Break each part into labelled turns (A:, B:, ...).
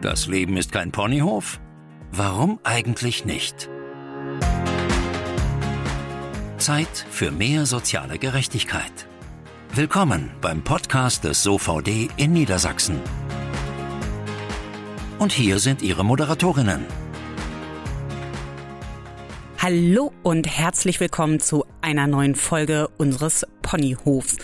A: Das Leben ist kein Ponyhof? Warum eigentlich nicht? Zeit für mehr soziale Gerechtigkeit. Willkommen beim Podcast des SOVD in Niedersachsen. Und hier sind Ihre Moderatorinnen.
B: Hallo und herzlich willkommen zu einer neuen Folge unseres Ponyhofs.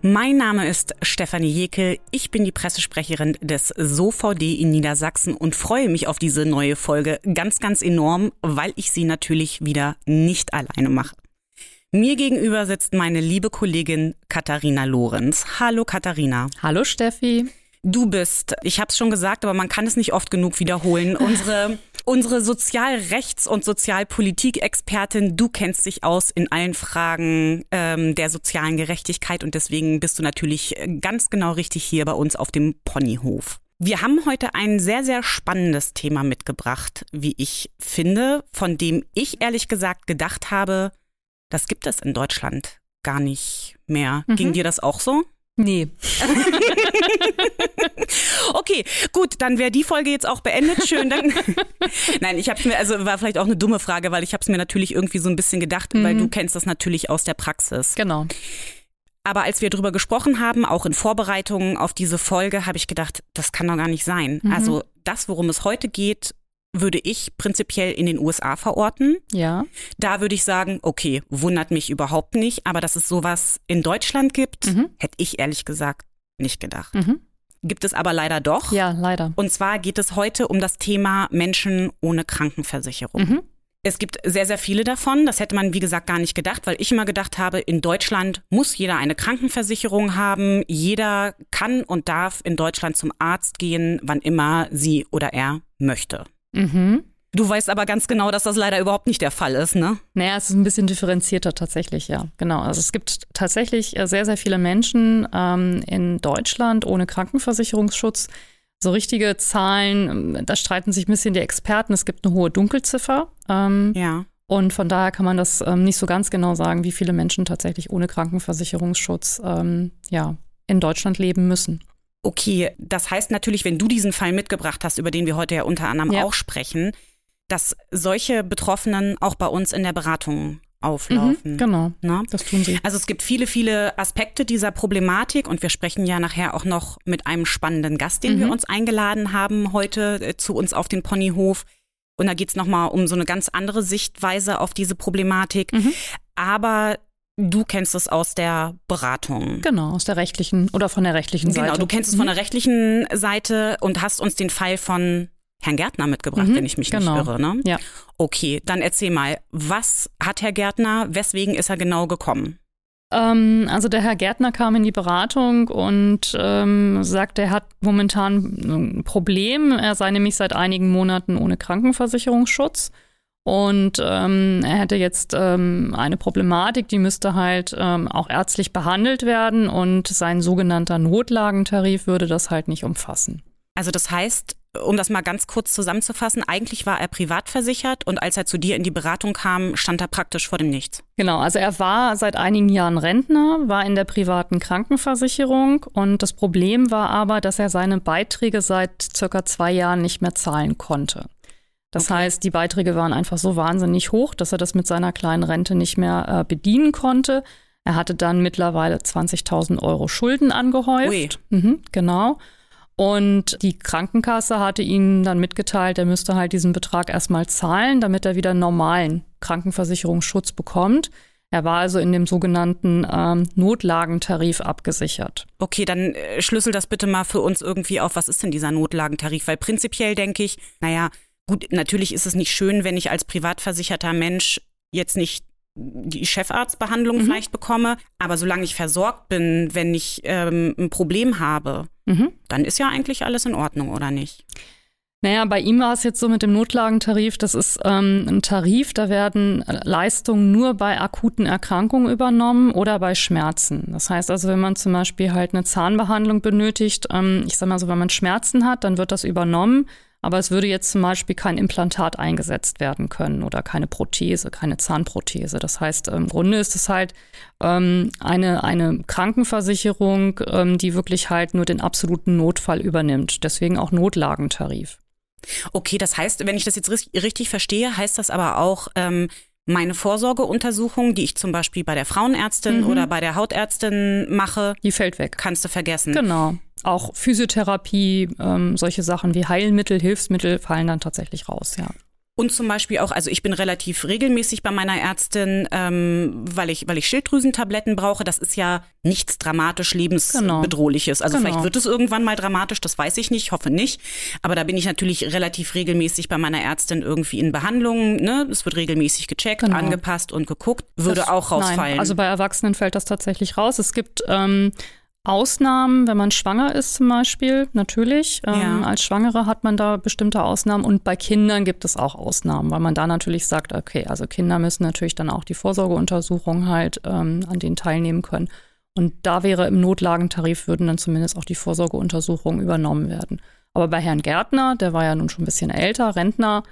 B: Mein Name ist Stefanie Jekel. Ich bin die Pressesprecherin des SOVD in Niedersachsen und freue mich auf diese neue Folge ganz, ganz enorm, weil ich sie natürlich wieder nicht alleine mache. Mir gegenüber sitzt meine liebe Kollegin Katharina Lorenz. Hallo Katharina.
C: Hallo Steffi.
B: Du bist, ich habe es schon gesagt, aber man kann es nicht oft genug wiederholen, unsere Unsere Sozialrechts- und Sozialpolitik-Expertin, du kennst dich aus in allen Fragen ähm, der sozialen Gerechtigkeit und deswegen bist du natürlich ganz genau richtig hier bei uns auf dem Ponyhof. Wir haben heute ein sehr, sehr spannendes Thema mitgebracht, wie ich finde, von dem ich ehrlich gesagt gedacht habe, das gibt es in Deutschland gar nicht mehr. Mhm. Ging dir das auch so?
C: Nee.
B: okay, gut, dann wäre die Folge jetzt auch beendet. Schön. Dann Nein, ich habe mir, also war vielleicht auch eine dumme Frage, weil ich habe es mir natürlich irgendwie so ein bisschen gedacht, mhm. weil du kennst das natürlich aus der Praxis.
C: Genau.
B: Aber als wir darüber gesprochen haben, auch in Vorbereitungen auf diese Folge, habe ich gedacht, das kann doch gar nicht sein. Mhm. Also das, worum es heute geht, würde ich prinzipiell in den USA verorten.
C: Ja.
B: Da würde ich sagen, okay, wundert mich überhaupt nicht, aber dass es sowas in Deutschland gibt, mhm. hätte ich ehrlich gesagt nicht gedacht. Mhm. Gibt es aber leider doch.
C: Ja, leider.
B: Und zwar geht es heute um das Thema Menschen ohne Krankenversicherung. Mhm. Es gibt sehr, sehr viele davon. Das hätte man, wie gesagt, gar nicht gedacht, weil ich immer gedacht habe, in Deutschland muss jeder eine Krankenversicherung haben. Jeder kann und darf in Deutschland zum Arzt gehen, wann immer sie oder er möchte. Mhm. Du weißt aber ganz genau, dass das leider überhaupt nicht der Fall ist, ne?
C: Naja, es ist ein bisschen differenzierter tatsächlich, ja. Genau. Also es gibt tatsächlich äh, sehr, sehr viele Menschen ähm, in Deutschland ohne Krankenversicherungsschutz. So richtige Zahlen, ähm, da streiten sich ein bisschen die Experten. Es gibt eine hohe Dunkelziffer. Ähm,
B: ja.
C: Und von daher kann man das ähm, nicht so ganz genau sagen, wie viele Menschen tatsächlich ohne Krankenversicherungsschutz ähm, ja, in Deutschland leben müssen.
B: Okay, das heißt natürlich, wenn du diesen Fall mitgebracht hast, über den wir heute ja unter anderem ja. auch sprechen, dass solche Betroffenen auch bei uns in der Beratung auflaufen.
C: Mhm, genau,
B: ne?
C: das tun sie.
B: Also es gibt viele, viele Aspekte dieser Problematik und wir sprechen ja nachher auch noch mit einem spannenden Gast, den mhm. wir uns eingeladen haben heute äh, zu uns auf den Ponyhof. Und da geht's nochmal um so eine ganz andere Sichtweise auf diese Problematik. Mhm. Aber Du kennst es aus der Beratung.
C: Genau, aus der rechtlichen oder von der rechtlichen
B: genau,
C: Seite.
B: Genau, du kennst es von der mhm. rechtlichen Seite und hast uns den Fall von Herrn Gärtner mitgebracht, mhm, wenn ich mich
C: genau.
B: nicht irre. Ne?
C: Ja.
B: Okay, dann erzähl mal, was hat Herr Gärtner, weswegen ist er genau gekommen?
C: Ähm, also der Herr Gärtner kam in die Beratung und ähm, sagt, er hat momentan ein Problem. Er sei nämlich seit einigen Monaten ohne Krankenversicherungsschutz. Und ähm, er hätte jetzt ähm, eine Problematik, die müsste halt ähm, auch ärztlich behandelt werden und sein sogenannter Notlagentarif würde das halt nicht umfassen.
B: Also das heißt, um das mal ganz kurz zusammenzufassen, eigentlich war er privat versichert und als er zu dir in die Beratung kam, stand er praktisch vor dem Nichts.
C: Genau, also er war seit einigen Jahren Rentner, war in der privaten Krankenversicherung und das Problem war aber, dass er seine Beiträge seit circa zwei Jahren nicht mehr zahlen konnte. Das okay. heißt, die Beiträge waren einfach so wahnsinnig hoch, dass er das mit seiner kleinen Rente nicht mehr äh, bedienen konnte. Er hatte dann mittlerweile 20.000 Euro Schulden angehäuft. Mhm, genau. Und die Krankenkasse hatte ihm dann mitgeteilt, er müsste halt diesen Betrag erstmal zahlen, damit er wieder normalen Krankenversicherungsschutz bekommt. Er war also in dem sogenannten ähm, Notlagentarif abgesichert.
B: Okay, dann äh, schlüssel das bitte mal für uns irgendwie auf. Was ist denn dieser Notlagentarif? Weil prinzipiell denke ich, naja, Gut, natürlich ist es nicht schön, wenn ich als privatversicherter Mensch jetzt nicht die Chefarztbehandlung mhm. vielleicht bekomme, aber solange ich versorgt bin, wenn ich ähm, ein Problem habe, mhm. dann ist ja eigentlich alles in Ordnung, oder nicht?
C: Naja, bei ihm war es jetzt so mit dem Notlagentarif, das ist ähm, ein Tarif, da werden Leistungen nur bei akuten Erkrankungen übernommen oder bei Schmerzen. Das heißt also, wenn man zum Beispiel halt eine Zahnbehandlung benötigt, ähm, ich sag mal so, wenn man Schmerzen hat, dann wird das übernommen. Aber es würde jetzt zum Beispiel kein Implantat eingesetzt werden können oder keine Prothese, keine Zahnprothese. Das heißt, im Grunde ist es halt ähm, eine, eine Krankenversicherung, ähm, die wirklich halt nur den absoluten Notfall übernimmt. Deswegen auch Notlagentarif.
B: Okay, das heißt, wenn ich das jetzt richtig verstehe, heißt das aber auch, ähm, meine Vorsorgeuntersuchung, die ich zum Beispiel bei der Frauenärztin mhm. oder bei der Hautärztin mache,
C: die fällt weg.
B: Kannst du vergessen.
C: Genau. Auch Physiotherapie, ähm, solche Sachen wie Heilmittel, Hilfsmittel fallen dann tatsächlich raus, ja.
B: Und zum Beispiel auch, also ich bin relativ regelmäßig bei meiner Ärztin, ähm, weil ich, weil ich Schilddrüsentabletten brauche. Das ist ja nichts dramatisch lebensbedrohliches. Genau. Also genau. vielleicht wird es irgendwann mal dramatisch, das weiß ich nicht, hoffe nicht. Aber da bin ich natürlich relativ regelmäßig bei meiner Ärztin irgendwie in Behandlung. Ne? Es wird regelmäßig gecheckt, genau. angepasst und geguckt. Würde das, auch rausfallen. Nein,
C: also bei Erwachsenen fällt das tatsächlich raus. Es gibt ähm, Ausnahmen, wenn man schwanger ist zum Beispiel, natürlich. Ähm, ja. als Schwangere hat man da bestimmte Ausnahmen und bei Kindern gibt es auch Ausnahmen, weil man da natürlich sagt, okay, also Kinder müssen natürlich dann auch die Vorsorgeuntersuchung halt ähm, an denen teilnehmen können. Und da wäre im Notlagentarif würden dann zumindest auch die Vorsorgeuntersuchungen übernommen werden. Aber bei Herrn Gärtner, der war ja nun schon ein bisschen älter, Rentner,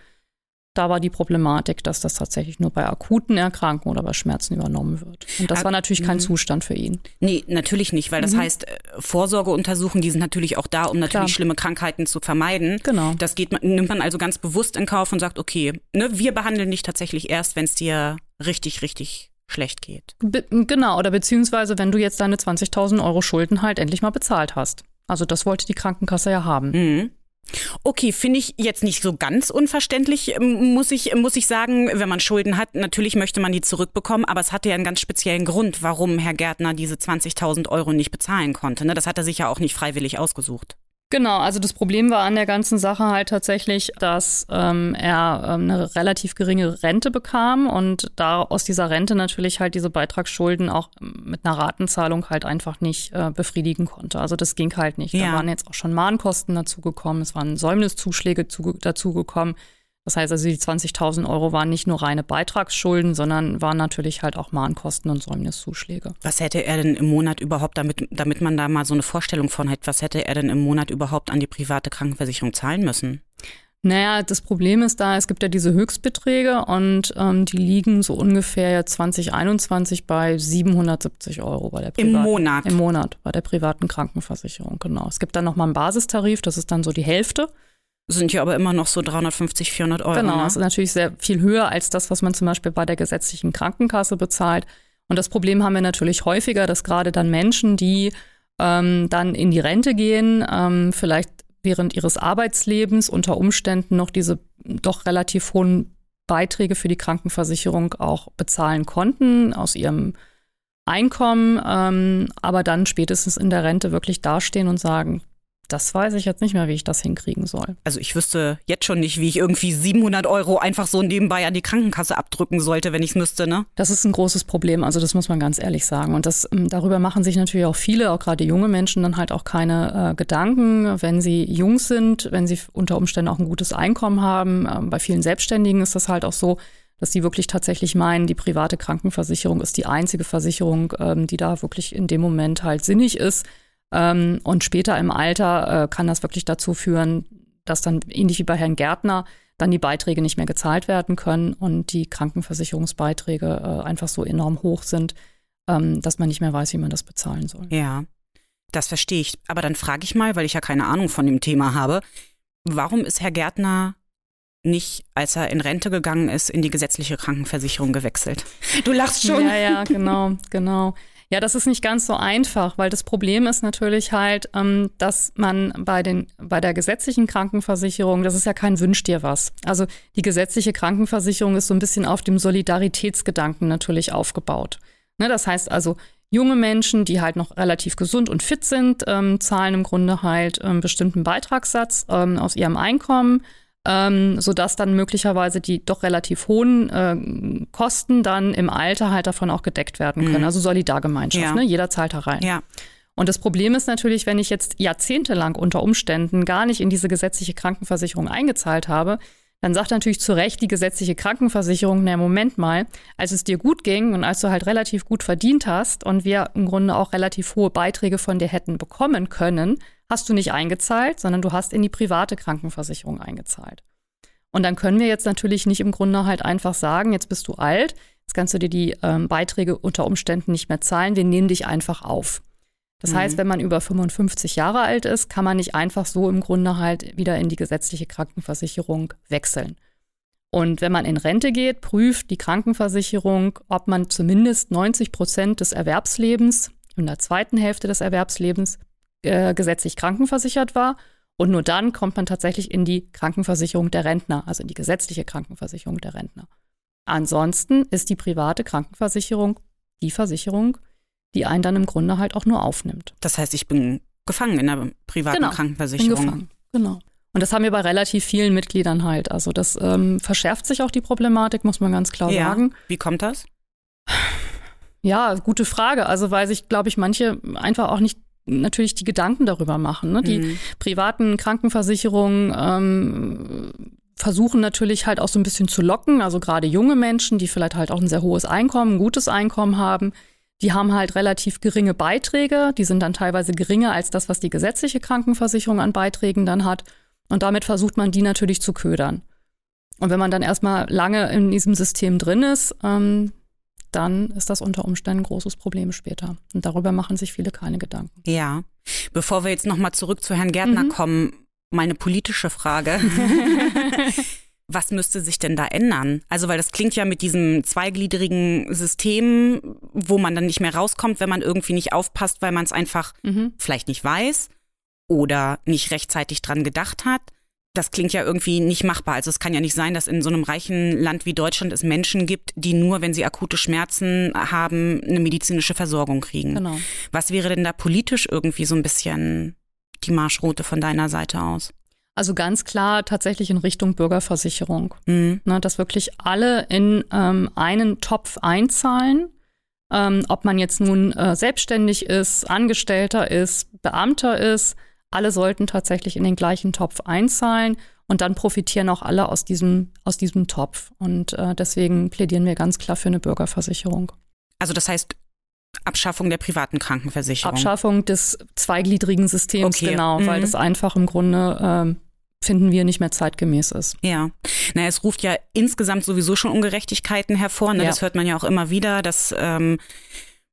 C: da war die Problematik, dass das tatsächlich nur bei akuten Erkrankungen oder bei Schmerzen übernommen wird. Und das war natürlich kein mhm. Zustand für ihn.
B: Nee, natürlich nicht, weil das mhm. heißt, äh, Vorsorgeuntersuchungen, die sind natürlich auch da, um natürlich Klar. schlimme Krankheiten zu vermeiden.
C: Genau.
B: Das geht, nimmt man also ganz bewusst in Kauf und sagt, okay, ne, wir behandeln dich tatsächlich erst, wenn es dir richtig, richtig schlecht geht.
C: Be genau, oder beziehungsweise wenn du jetzt deine 20.000 Euro Schulden halt endlich mal bezahlt hast. Also das wollte die Krankenkasse ja haben.
B: Mhm. Okay, finde ich jetzt nicht so ganz unverständlich, ähm, muss ich, muss ich sagen. Wenn man Schulden hat, natürlich möchte man die zurückbekommen, aber es hatte ja einen ganz speziellen Grund, warum Herr Gärtner diese 20.000 Euro nicht bezahlen konnte. Ne? Das hat er sich ja auch nicht freiwillig ausgesucht.
C: Genau, also das Problem war an der ganzen Sache halt tatsächlich, dass ähm, er ähm, eine relativ geringe Rente bekam und da aus dieser Rente natürlich halt diese Beitragsschulden auch mit einer Ratenzahlung halt einfach nicht äh, befriedigen konnte. Also das ging halt nicht. Ja. Da waren jetzt auch schon Mahnkosten dazugekommen, es waren Säumniszuschläge dazugekommen. Das heißt also, die 20.000 Euro waren nicht nur reine Beitragsschulden, sondern waren natürlich halt auch Mahnkosten und Säumniszuschläge.
B: Was hätte er denn im Monat überhaupt, damit, damit man da mal so eine Vorstellung von hat, was hätte er denn im Monat überhaupt an die private Krankenversicherung zahlen müssen?
C: Naja, das Problem ist da, es gibt ja diese Höchstbeträge und ähm, die liegen so ungefähr 2021 bei 770 Euro bei der
B: privaten. Im Monat?
C: Im Monat bei der privaten Krankenversicherung, genau. Es gibt dann nochmal einen Basistarif, das ist dann so die Hälfte
B: sind ja aber immer noch so 350, 400 Euro.
C: Genau,
B: ne?
C: das ist natürlich sehr viel höher als das, was man zum Beispiel bei der gesetzlichen Krankenkasse bezahlt. Und das Problem haben wir natürlich häufiger, dass gerade dann Menschen, die ähm, dann in die Rente gehen, ähm, vielleicht während ihres Arbeitslebens unter Umständen noch diese doch relativ hohen Beiträge für die Krankenversicherung auch bezahlen konnten aus ihrem Einkommen, ähm, aber dann spätestens in der Rente wirklich dastehen und sagen, das weiß ich jetzt nicht mehr, wie ich das hinkriegen soll.
B: Also ich wüsste jetzt schon nicht, wie ich irgendwie 700 Euro einfach so nebenbei an die Krankenkasse abdrücken sollte, wenn ich es müsste, ne?
C: Das ist ein großes Problem, also das muss man ganz ehrlich sagen. Und das, ähm, darüber machen sich natürlich auch viele, auch gerade junge Menschen, dann halt auch keine äh, Gedanken, wenn sie jung sind, wenn sie unter Umständen auch ein gutes Einkommen haben. Ähm, bei vielen Selbstständigen ist das halt auch so, dass die wirklich tatsächlich meinen, die private Krankenversicherung ist die einzige Versicherung, ähm, die da wirklich in dem Moment halt sinnig ist ähm, und später im Alter äh, kann das wirklich dazu führen, dass dann ähnlich wie bei Herrn Gärtner dann die Beiträge nicht mehr gezahlt werden können und die Krankenversicherungsbeiträge äh, einfach so enorm hoch sind, ähm, dass man nicht mehr weiß, wie man das bezahlen soll.
B: Ja, das verstehe ich. Aber dann frage ich mal, weil ich ja keine Ahnung von dem Thema habe, warum ist Herr Gärtner nicht, als er in Rente gegangen ist, in die gesetzliche Krankenversicherung gewechselt? Du lachst schon.
C: Ja, ja, genau, genau. Ja, das ist nicht ganz so einfach, weil das Problem ist natürlich halt, ähm, dass man bei den bei der gesetzlichen Krankenversicherung, das ist ja kein Wünsch dir was. Also die gesetzliche Krankenversicherung ist so ein bisschen auf dem Solidaritätsgedanken natürlich aufgebaut. Ne, das heißt also, junge Menschen, die halt noch relativ gesund und fit sind, ähm, zahlen im Grunde halt einen ähm, bestimmten Beitragssatz ähm, aus ihrem Einkommen ähm, sodass dann möglicherweise die doch relativ hohen äh, Kosten dann im Alter halt davon auch gedeckt werden können. Mhm. Also Solidargemeinschaft, ja. ne? jeder zahlt da rein.
B: Ja.
C: Und das Problem ist natürlich, wenn ich jetzt jahrzehntelang unter Umständen gar nicht in diese gesetzliche Krankenversicherung eingezahlt habe, dann sagt natürlich zu Recht die gesetzliche Krankenversicherung, na Moment mal, als es dir gut ging und als du halt relativ gut verdient hast und wir im Grunde auch relativ hohe Beiträge von dir hätten bekommen können, hast du nicht eingezahlt, sondern du hast in die private Krankenversicherung eingezahlt. Und dann können wir jetzt natürlich nicht im Grunde halt einfach sagen, jetzt bist du alt, jetzt kannst du dir die ähm, Beiträge unter Umständen nicht mehr zahlen, wir nehmen dich einfach auf. Das mhm. heißt, wenn man über 55 Jahre alt ist, kann man nicht einfach so im Grunde halt wieder in die gesetzliche Krankenversicherung wechseln. Und wenn man in Rente geht, prüft die Krankenversicherung, ob man zumindest 90 Prozent des Erwerbslebens in der zweiten Hälfte des Erwerbslebens äh, gesetzlich krankenversichert war. Und nur dann kommt man tatsächlich in die Krankenversicherung der Rentner, also in die gesetzliche Krankenversicherung der Rentner. Ansonsten ist die private Krankenversicherung die Versicherung, die einen dann im Grunde halt auch nur aufnimmt.
B: Das heißt, ich bin gefangen in der privaten genau, Krankenversicherung. Bin gefangen,
C: genau. Und das haben wir bei relativ vielen Mitgliedern halt. Also das ähm, verschärft sich auch die Problematik, muss man ganz klar ja. sagen.
B: Wie kommt das?
C: Ja, gute Frage. Also weil sich, glaube ich, manche einfach auch nicht natürlich die Gedanken darüber machen. Ne? Die mhm. privaten Krankenversicherungen ähm, versuchen natürlich halt auch so ein bisschen zu locken. Also gerade junge Menschen, die vielleicht halt auch ein sehr hohes Einkommen, ein gutes Einkommen haben, die haben halt relativ geringe Beiträge, die sind dann teilweise geringer als das, was die gesetzliche Krankenversicherung an Beiträgen dann hat. Und damit versucht man die natürlich zu ködern. Und wenn man dann erstmal lange in diesem System drin ist, ähm, dann ist das unter Umständen ein großes Problem später. Und darüber machen sich viele keine Gedanken.
B: Ja. Bevor wir jetzt nochmal zurück zu Herrn Gärtner mhm. kommen, meine politische Frage. was müsste sich denn da ändern? Also, weil das klingt ja mit diesem zweigliedrigen System, wo man dann nicht mehr rauskommt, wenn man irgendwie nicht aufpasst, weil man es einfach mhm. vielleicht nicht weiß oder nicht rechtzeitig dran gedacht hat. Das klingt ja irgendwie nicht machbar. Also es kann ja nicht sein, dass in so einem reichen Land wie Deutschland es Menschen gibt, die nur, wenn sie akute Schmerzen haben, eine medizinische Versorgung kriegen. Genau. Was wäre denn da politisch irgendwie so ein bisschen die Marschroute von deiner Seite aus?
C: Also ganz klar tatsächlich in Richtung Bürgerversicherung. Mhm. Ne, dass wirklich alle in ähm, einen Topf einzahlen. Ähm, ob man jetzt nun äh, selbstständig ist, Angestellter ist, Beamter ist, alle sollten tatsächlich in den gleichen Topf einzahlen und dann profitieren auch alle aus diesem, aus diesem Topf. Und äh, deswegen plädieren wir ganz klar für eine Bürgerversicherung.
B: Also das heißt, Abschaffung der privaten Krankenversicherung.
C: Abschaffung des zweigliedrigen Systems, okay. genau, mhm. weil das einfach im Grunde ähm, finden wir nicht mehr zeitgemäß ist.
B: Ja, naja, es ruft ja insgesamt sowieso schon Ungerechtigkeiten hervor. Ne? Ja. Das hört man ja auch immer wieder, dass ähm,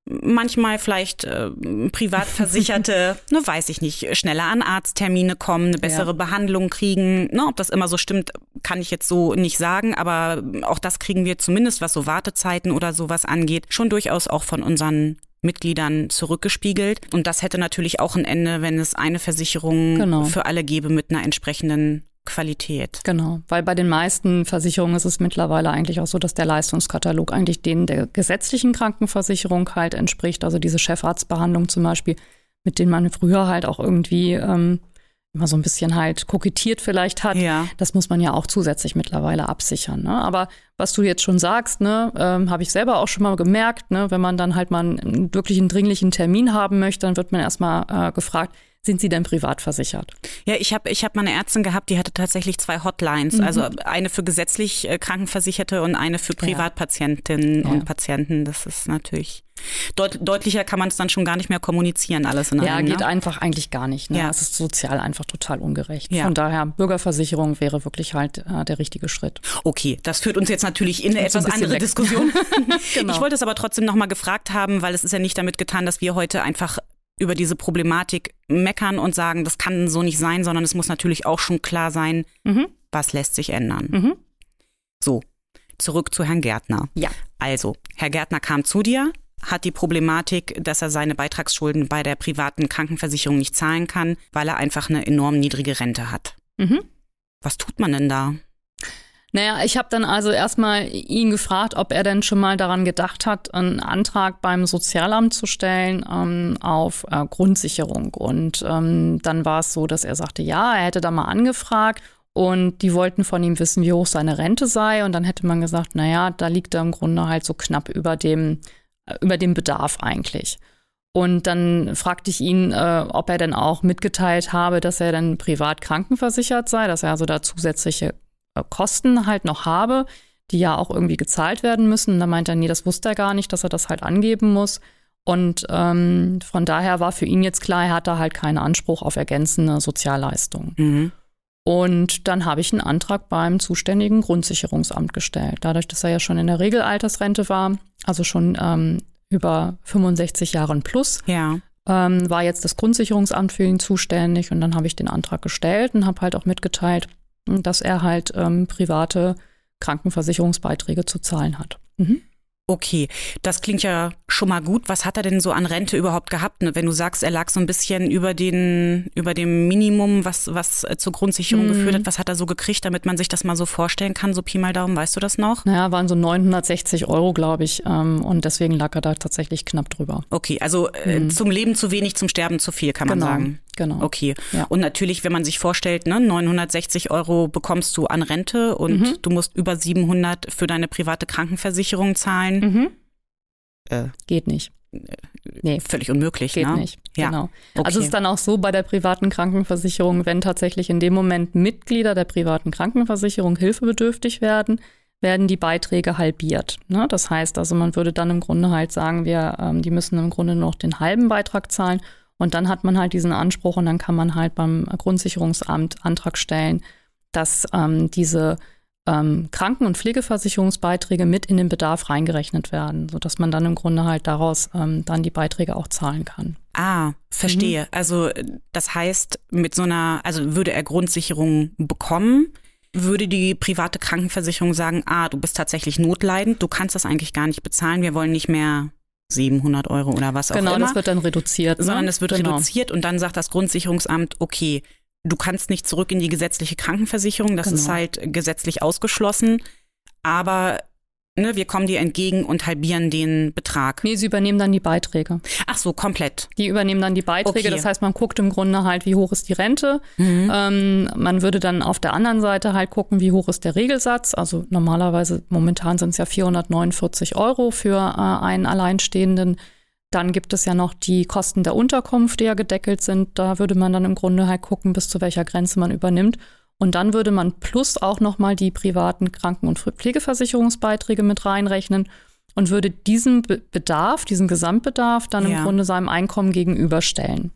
B: manchmal vielleicht äh, Privatversicherte, ne, weiß ich nicht, schneller an Arzttermine kommen, eine bessere ja. Behandlung kriegen. Ne, ob das immer so stimmt, kann ich jetzt so nicht sagen, aber auch das kriegen wir zumindest, was so Wartezeiten oder sowas angeht, schon durchaus auch von unseren Mitgliedern zurückgespiegelt. Und das hätte natürlich auch ein Ende, wenn es eine Versicherung genau. für alle gäbe mit einer entsprechenden Qualität.
C: Genau, weil bei den meisten Versicherungen ist es mittlerweile eigentlich auch so, dass der Leistungskatalog eigentlich den der gesetzlichen Krankenversicherung halt entspricht. Also diese Chefarztbehandlung zum Beispiel, mit denen man früher halt auch irgendwie ähm, immer so ein bisschen halt kokettiert vielleicht hat. Ja. Das muss man ja auch zusätzlich mittlerweile absichern. Ne? Aber was du jetzt schon sagst, ne, ähm, habe ich selber auch schon mal gemerkt, ne, wenn man dann halt mal einen wirklichen dringlichen Termin haben möchte, dann wird man erstmal äh, gefragt, sind Sie denn privat versichert?
B: Ja, ich habe ich hab mal eine Ärztin gehabt, die hatte tatsächlich zwei Hotlines. Mhm. Also eine für gesetzlich äh, Krankenversicherte und eine für Privatpatientinnen ja. und Patienten. Das ist natürlich deut deutlicher kann man es dann schon gar nicht mehr kommunizieren, alles in
C: Ja,
B: einem,
C: geht ne? einfach eigentlich gar nicht. Ne? Ja. Es ist sozial einfach total ungerecht. Ja. Von daher, Bürgerversicherung wäre wirklich halt äh, der richtige Schritt.
B: Okay, das führt uns jetzt natürlich in eine etwas andere weg. Diskussion. genau. Ich wollte es aber trotzdem nochmal gefragt haben, weil es ist ja nicht damit getan, dass wir heute einfach über diese Problematik meckern und sagen, das kann so nicht sein, sondern es muss natürlich auch schon klar sein, mhm. was lässt sich ändern. Mhm. So, zurück zu Herrn Gärtner.
C: Ja.
B: Also, Herr Gärtner kam zu dir, hat die Problematik, dass er seine Beitragsschulden bei der privaten Krankenversicherung nicht zahlen kann, weil er einfach eine enorm niedrige Rente hat. Mhm. Was tut man denn da?
C: Naja, ich habe dann also erstmal ihn gefragt, ob er denn schon mal daran gedacht hat, einen Antrag beim Sozialamt zu stellen ähm, auf äh, Grundsicherung. Und ähm, dann war es so, dass er sagte, ja, er hätte da mal angefragt und die wollten von ihm wissen, wie hoch seine Rente sei. Und dann hätte man gesagt, naja, da liegt er im Grunde halt so knapp über dem, über dem Bedarf eigentlich. Und dann fragte ich ihn, äh, ob er denn auch mitgeteilt habe, dass er dann privat krankenversichert sei, dass er also da zusätzliche äh, Kosten halt noch habe, die ja auch irgendwie gezahlt werden müssen. Und da meint er, nee, das wusste er gar nicht, dass er das halt angeben muss. Und ähm, von daher war für ihn jetzt klar, er hat da halt keinen Anspruch auf ergänzende Sozialleistungen.
B: Mhm.
C: Und dann habe ich einen Antrag beim zuständigen Grundsicherungsamt gestellt. Dadurch, dass er ja schon in der Regelaltersrente war, also schon ähm, über 65 Jahren plus,
B: Ja.
C: ähm, war jetzt das Grundsicherungsamt für ihn zuständig. Und dann habe ich den Antrag gestellt und habe halt auch mitgeteilt, dass er halt ähm, private Krankenversicherungsbeiträge zu zahlen hat. Mhm.
B: Okay, das klingt ja schon mal gut. Was hat er denn so an Rente überhaupt gehabt? Ne? Wenn du sagst, er lag so ein bisschen über den, über dem Minimum, was, was äh, zur Grundsicherung
C: Mhm.
B: geführt hat, was hat er so gekriegt, damit man sich das mal so vorstellen kann? So Pi mal Daumen, weißt du das noch?
C: Naja, waren so 960 Euro, glaube ich. Ähm, und deswegen lag er da tatsächlich knapp drüber.
B: Okay, also äh, zum Leben zu wenig, zum Sterben zu viel, kann man
C: Mhm. genau,
B: sagen.
C: genau.
B: Okay.
C: Ja.
B: Und natürlich, wenn man sich vorstellt, ne, 960 Euro bekommst du an Rente und
C: Mhm.
B: du musst über 700 für deine private Krankenversicherung zahlen. Äh,
C: Geht nicht. Nee,
B: völlig unmöglich,
C: geht
B: ne?
C: nicht.
B: Ja.
C: Genau.
B: Okay.
C: Also es ist dann auch so bei der privaten Krankenversicherung, wenn tatsächlich in dem Moment Mitglieder der privaten Krankenversicherung hilfebedürftig werden, werden die Beiträge halbiert. Ne? Das heißt also, man würde dann im Grunde halt sagen, wir, ähm, die müssen im Grunde noch den halben Beitrag zahlen und dann hat man halt diesen Anspruch und dann kann man halt beim Grundsicherungsamt Antrag stellen, dass ähm, diese ähm, Kranken- und Pflegeversicherungsbeiträge mit in den Bedarf reingerechnet werden, sodass man dann im Grunde halt daraus ähm, dann die Beiträge auch zahlen kann.
B: Ah, verstehe.
C: Mhm.
B: Also äh, das heißt, mit so einer, also würde er Grundsicherung bekommen, würde die private Krankenversicherung sagen, ah, du bist tatsächlich notleidend, du kannst das eigentlich gar nicht bezahlen, wir wollen nicht mehr 700 Euro oder was auch
C: Genau,
B: immer.
C: das wird dann reduziert. Ne?
B: sondern es wird
C: genau.
B: reduziert und dann sagt das Grundsicherungsamt, okay, du kannst nicht zurück in die gesetzliche Krankenversicherung, das
C: Genau.
B: ist halt gesetzlich ausgeschlossen, aber ne, wir kommen dir entgegen und halbieren den Betrag.
C: Nee, sie übernehmen dann die Beiträge.
B: Ach so, komplett.
C: Die übernehmen dann die Beiträge.
B: Okay.
C: Das heißt, man guckt im Grunde halt, wie hoch ist die Rente.
B: Mhm.
C: Ähm, man würde dann auf der anderen Seite halt gucken, wie hoch ist der Regelsatz. Also normalerweise, momentan sind es ja 449 Euro für äh, einen Alleinstehenden. Dann gibt es ja noch die Kosten der Unterkunft, die ja gedeckelt sind. Da würde man dann im Grunde halt gucken, bis zu welcher Grenze man übernimmt. Und dann würde man plus auch nochmal die privaten Kranken- und Pflegeversicherungsbeiträge mit reinrechnen und würde diesen Be Bedarf, diesen Gesamtbedarf dann
B: Ja.
C: im Grunde seinem Einkommen gegenüberstellen.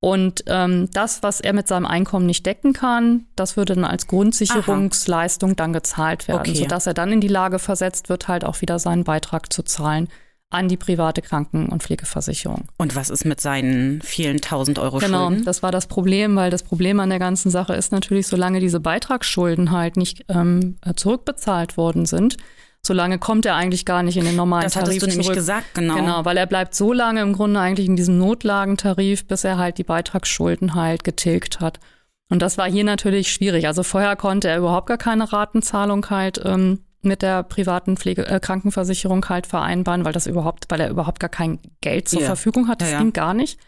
C: Und ähm, das, was er mit seinem Einkommen nicht decken kann, das würde dann als Grundsicherungsleistung dann gezahlt werden,
B: Okay.
C: sodass er dann in die Lage versetzt wird, halt auch wieder seinen Beitrag zu zahlen an die private Kranken- und Pflegeversicherung.
B: Und was ist mit seinen vielen tausend Euro
C: Genau,
B: Schulden?
C: das war das Problem, weil das Problem an der ganzen Sache ist natürlich, solange diese Beitragsschulden halt nicht ähm, zurückbezahlt worden sind, solange kommt er eigentlich gar nicht in den normalen
B: Das
C: Tarif
B: hattest du nämlich
C: zurück.
B: gesagt, genau.
C: Genau, weil er bleibt so lange im Grunde eigentlich in diesem Notlagentarif, bis er halt die Beitragsschulden halt getilgt hat. Und das war hier natürlich schwierig. Also vorher konnte er überhaupt gar keine Ratenzahlung halt ähm, mit der privaten Pflege äh, Krankenversicherung halt vereinbaren, weil das überhaupt, weil er überhaupt gar kein Geld zur
B: Ja.
C: Verfügung hat. Das
B: Ja, ja.
C: ging gar nicht.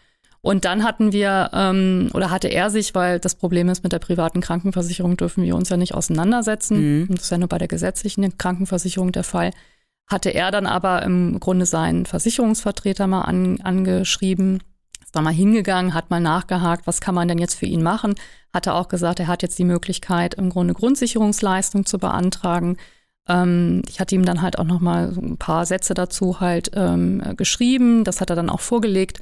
C: Und dann hatten wir, ähm, oder hatte er sich, weil das Problem ist, mit der privaten Krankenversicherung dürfen wir uns ja nicht auseinandersetzen.
B: Mhm.
C: Das ist ja nur bei der gesetzlichen Krankenversicherung der Fall. Hatte er dann aber im Grunde seinen Versicherungsvertreter mal an, angeschrieben, ist da mal hingegangen, hat mal nachgehakt, was kann man denn jetzt für ihn machen? Hatte auch gesagt, er hat jetzt die Möglichkeit, im Grunde Grundsicherungsleistung zu beantragen. Ähm, ich hatte ihm dann halt auch noch mal so ein paar Sätze dazu halt ähm, geschrieben. Das hat er dann auch vorgelegt.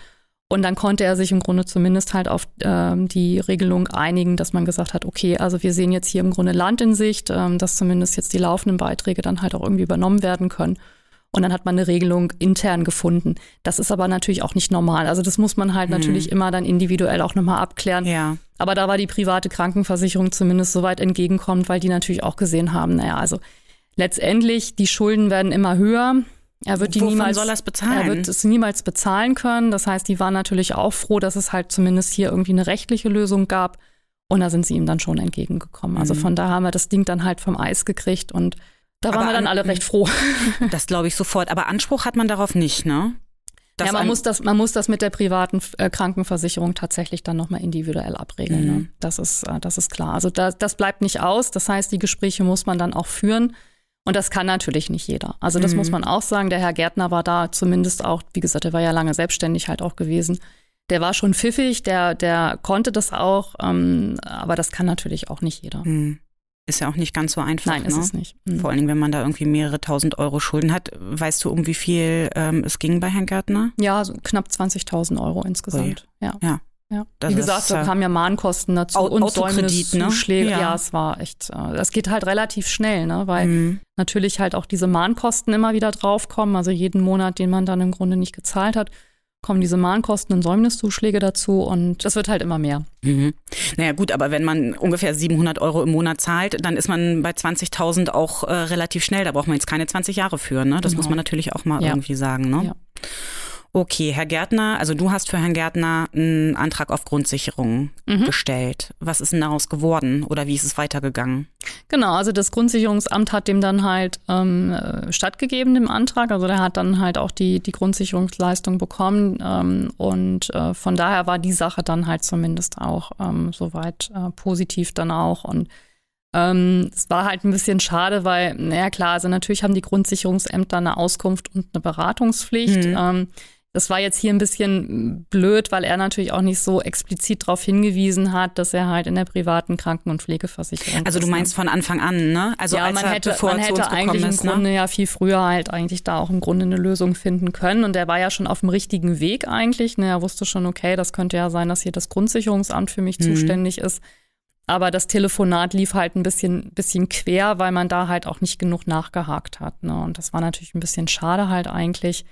C: Und dann konnte er sich im Grunde zumindest halt auf ähm, die Regelung einigen, dass man gesagt hat, okay, also wir sehen jetzt hier im Grunde Land in Sicht, ähm, dass zumindest jetzt die laufenden Beiträge dann halt auch irgendwie übernommen werden können. Und dann hat man eine Regelung intern gefunden. Das ist aber natürlich auch nicht normal. Also das muss man halt natürlich immer dann individuell auch nochmal abklären.
B: Ja.
C: Aber da war die private Krankenversicherung zumindest so weit entgegenkommt, weil die natürlich auch gesehen haben, naja, also letztendlich, die Schulden werden immer höher. Er wird die
B: Wovon
C: niemals,
B: soll bezahlen?
C: Er wird es niemals bezahlen können. Das heißt, die waren natürlich auch froh, dass es halt zumindest hier irgendwie eine rechtliche Lösung gab. Und da sind sie ihm dann schon entgegengekommen. Also
B: Mhm.
C: von da haben wir das Ding dann halt vom Eis gekriegt und da waren
B: Aber
C: wir dann
B: an-
C: alle recht froh.
B: Das glaube ich sofort. Aber Anspruch hat man darauf nicht, ne? Dass
C: ja, man muss das, man muss das mit der privaten äh, Krankenversicherung tatsächlich dann nochmal individuell abregeln.
B: Mhm.
C: Ne? Das ist, äh, das ist klar. Also das, das bleibt nicht aus. Das heißt, die Gespräche muss man dann auch führen. Und das kann natürlich nicht jeder. Also das
B: Mhm.
C: muss man auch sagen. Der Herr Gärtner war da zumindest auch, wie gesagt, der war ja lange selbstständig halt auch gewesen. Der war schon pfiffig, der, der konnte das auch, ähm, aber das kann natürlich auch nicht jeder.
B: Hm. Ist ja auch nicht ganz so einfach.
C: Nein,
B: ne?
C: ist es nicht. Mhm.
B: Vor allen Dingen, wenn man da irgendwie mehrere tausend Euro Schulden hat. Weißt du, um wie viel ähm, es ging bei Herrn Gärtner?
C: Ja, so knapp 20.000 Euro insgesamt. Ja.
B: Ja.
C: Ja.
B: Das
C: Wie gesagt, da
B: äh,
C: kamen ja Mahnkosten dazu
B: Au-
C: und
B: Autokredit, ne?
C: Säumniszuschläge.
B: Ja.
C: Ja. es war echt, äh, das geht halt relativ schnell, ne? weil
B: Mhm.
C: natürlich halt auch diese Mahnkosten immer wieder draufkommen. Also jeden Monat, den man dann im Grunde nicht gezahlt hat, kommen diese Mahnkosten und Säumniszuschläge dazu und das wird halt immer mehr.
B: Mhm. Naja gut, aber wenn man ungefähr 700 Euro im Monat zahlt, dann ist man bei 20.000 auch äh, relativ schnell. Da braucht man jetzt keine 20 Jahre für. Ne? Das
C: Genau.
B: muss man natürlich auch mal
C: Ja.
B: irgendwie sagen. Ne?
C: Ja.
B: Okay, Herr Gärtner, also du hast für Herrn Gärtner einen Antrag auf Grundsicherung
C: Mhm.
B: gestellt. Was ist denn daraus geworden oder wie ist es weitergegangen?
C: Genau, also das Grundsicherungsamt hat dem dann halt ähm, äh, stattgegeben, dem Antrag. Also der hat dann halt auch die, die Grundsicherungsleistung bekommen. Ähm, und äh, von daher war die Sache dann halt zumindest auch ähm, soweit äh, positiv dann auch. Und ähm, es war halt ein bisschen schade, weil, naja klar, also natürlich haben die Grundsicherungsämter eine Auskunft und eine Beratungspflicht.
B: Mhm.
C: Das war jetzt hier ein bisschen blöd, weil er natürlich auch nicht so explizit darauf hingewiesen hat, dass er halt in der privaten Kranken- und Pflegeversicherung
B: Also
C: ist.
B: du
C: ne?
B: meinst von Anfang an, ne? Also
C: ja,
B: als
C: man
B: er,
C: hätte, man
B: er
C: hätte eigentlich
B: ist,
C: im
B: ne?
C: Grunde ja viel früher halt eigentlich da auch im Grunde eine Lösung finden können. Und der war ja schon auf dem richtigen Weg eigentlich. Ne, er wusste schon, okay, das könnte ja sein, dass hier das Grundsicherungsamt für mich
B: Mhm.
C: zuständig ist. Aber das Telefonat lief halt ein bisschen, bisschen quer, weil man da halt auch nicht genug nachgehakt hat. Ne? Und das war natürlich ein bisschen schade halt eigentlich.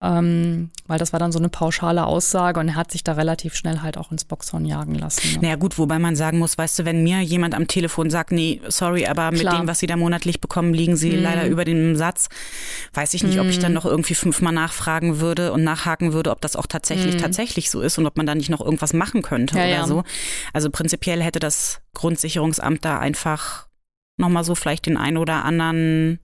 C: Ähm, weil das war dann so eine pauschale Aussage und er hat sich da relativ schnell halt auch ins Boxhorn jagen lassen. Ne?
B: Naja gut, wobei man sagen muss, weißt du, wenn mir jemand am Telefon sagt, nee, sorry, aber mit
C: Klar.
B: dem, was Sie da monatlich bekommen, liegen Sie
C: Mhm.
B: leider über dem Satz, weiß ich nicht, ob ich
C: Mhm.
B: dann noch irgendwie fünfmal nachfragen würde und nachhaken würde, ob das auch tatsächlich
C: Mhm.
B: tatsächlich so ist und ob man da nicht noch irgendwas machen könnte
C: Ja,
B: oder
C: ja.
B: so. Also prinzipiell hätte das Grundsicherungsamt da einfach nochmal so vielleicht den einen oder anderen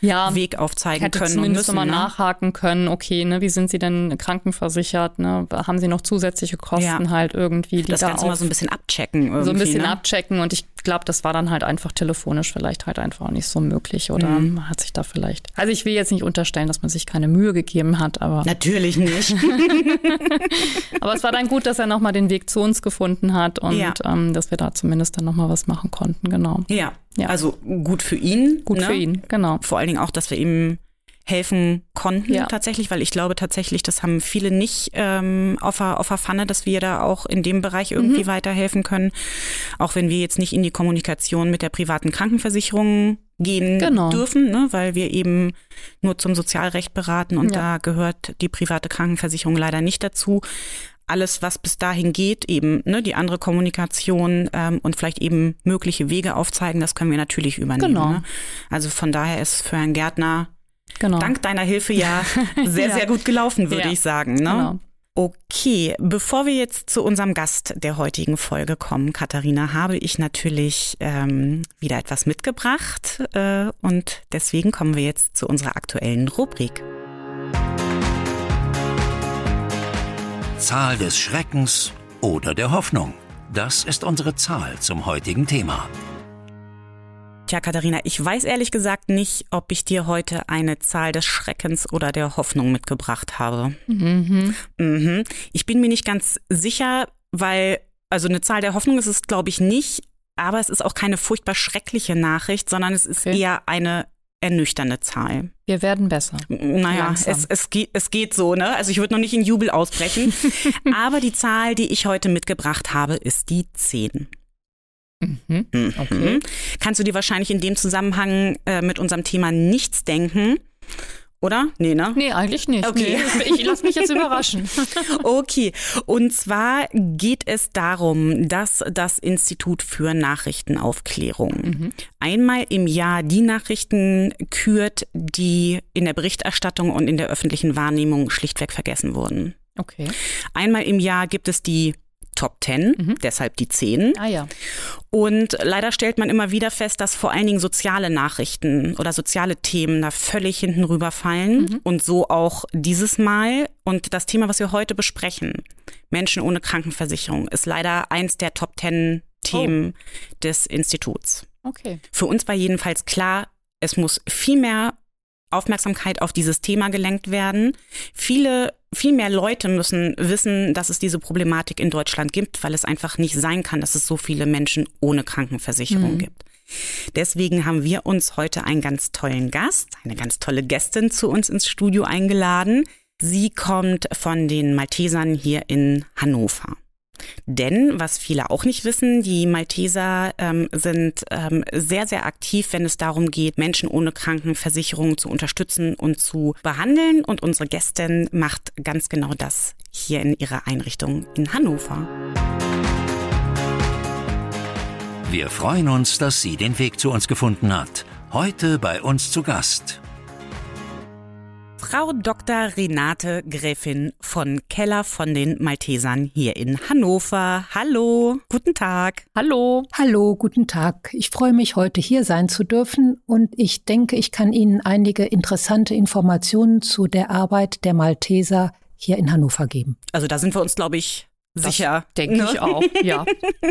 C: ja,
B: Weg aufzeigen
C: hätte
B: können und
C: zumindest
B: müssen.
C: nochmal
B: ne?
C: nachhaken können, okay, ne, wie sind Sie denn krankenversichert, ne? Haben Sie noch zusätzliche Kosten
B: Ja.
C: halt irgendwie, die
B: Das
C: da
B: Ganze mal so ein bisschen abchecken irgendwie.
C: so ein bisschen
B: ne?
C: abchecken und ich glaube, das war dann halt einfach telefonisch vielleicht halt einfach auch nicht so möglich oder
B: Mhm.
C: man hat sich da vielleicht, also ich will jetzt nicht unterstellen, dass man sich keine Mühe gegeben hat, aber,
B: Natürlich nicht.
C: aber es war dann gut, dass er nochmal den Weg zu uns gefunden hat und
B: Ja.
C: ähm, dass wir da zumindest dann nochmal was machen konnten, genau.
B: ja.
C: Ja.
B: also gut für ihn.
C: Gut
B: ne?
C: für ihn, genau.
B: vor allen Dingen auch, dass wir ihm helfen konnten
C: Ja.
B: tatsächlich, weil ich glaube tatsächlich, das haben viele nicht ähm, auf, der, auf der Pfanne, dass wir da auch in dem Bereich irgendwie
C: Mhm.
B: weiterhelfen können. Auch wenn wir jetzt nicht in die Kommunikation mit der privaten Krankenversicherung gehen
C: Genau.
B: dürfen, ne, weil wir eben nur zum Sozialrecht beraten und
C: Ja.
B: da gehört die private Krankenversicherung leider nicht dazu. Alles, was bis dahin geht, eben ne, die andere Kommunikation ähm, und vielleicht eben mögliche Wege aufzeigen, das können wir natürlich übernehmen.
C: Genau.
B: Ne? Also von daher ist für Herrn Gärtner
C: Genau.
B: dank deiner Hilfe ja sehr,
C: Ja.
B: sehr gut gelaufen, würde
C: Ja.
B: ich sagen. Ne?
C: Genau.
B: Okay, bevor wir jetzt zu unserem Gast der heutigen Folge kommen, Katharina, habe ich natürlich ähm, wieder etwas mitgebracht äh, und deswegen kommen wir jetzt zu unserer aktuellen Rubrik.
A: Zahl des Schreckens oder der Hoffnung. Das ist unsere Zahl zum heutigen Thema.
B: Tja, Katharina, ich weiß ehrlich gesagt nicht, ob ich dir heute eine Zahl des Schreckens oder der Hoffnung mitgebracht habe.
C: Mhm.
B: Mhm. Ich bin mir nicht ganz sicher, weil, also eine Zahl der Hoffnung ist es, glaube ich, nicht, aber es ist auch keine furchtbar schreckliche Nachricht, sondern es ist
C: Okay.
B: eher eine ernüchternde Zahl.
C: Wir werden besser.
B: Naja,
C: Langsam.
B: es, es, geht, es geht so, ne? Also ich würde noch nicht in Jubel ausbrechen. aber die Zahl, die ich heute mitgebracht habe, ist die 10.
C: Mhm.
B: Mhm.
C: Okay.
B: Kannst du dir wahrscheinlich in dem Zusammenhang äh, mit unserem Thema nichts denken? Oder? Nee, ne?
C: Nee, eigentlich nicht.
B: Okay.
C: Nee, ich lasse mich jetzt überraschen.
B: Okay, und zwar geht es darum, dass das Institut für Nachrichtenaufklärung einmal im Jahr die Nachrichten kürt, die in der Berichterstattung und in der öffentlichen Wahrnehmung schlichtweg vergessen wurden.
C: Okay.
B: Einmal im Jahr gibt es die Top 10, deshalb die 10.
C: Ah ja.
B: Und leider stellt man immer wieder fest, dass vor allen Dingen soziale Nachrichten oder soziale Themen da völlig hinten rüberfallen. Und so auch dieses Mal. Und das Thema, was wir heute besprechen, Menschen ohne Krankenversicherung, ist leider eins der Top Ten Themen des Instituts.
C: Okay.
B: Für uns war jedenfalls klar, es muss viel mehr Aufmerksamkeit auf dieses Thema gelenkt werden. Viele, viel mehr Leute müssen wissen, dass es diese Problematik in Deutschland gibt, weil es einfach nicht sein kann, dass es so viele Menschen ohne Krankenversicherung
C: Mhm.
B: gibt. Deswegen haben wir uns heute einen ganz tollen Gast, eine ganz tolle Gästin zu uns ins Studio eingeladen. Sie kommt von den Maltesern hier in Hannover. Denn, was viele auch nicht wissen, die Malteser ähm, sind ähm, sehr, sehr aktiv, wenn es darum geht, Menschen ohne Krankenversicherung zu unterstützen und zu behandeln. Und unsere Gästin macht ganz genau das hier in ihrer Einrichtung in Hannover.
A: Wir freuen uns, dass sie den Weg zu uns gefunden hat. Heute bei uns zu Gast.
B: Frau Dr. Renate Gräfin von Keller von den Maltesern hier in Hannover. Hallo, guten Tag.
C: Hallo.
D: Hallo, guten Tag. Ich freue mich, heute hier sein zu dürfen und ich denke, ich kann Ihnen einige interessante Informationen zu der Arbeit der Malteser hier in Hannover geben.
B: Also da sind wir uns, glaube ich, Sicher.
C: Denke ne? ich auch, ja.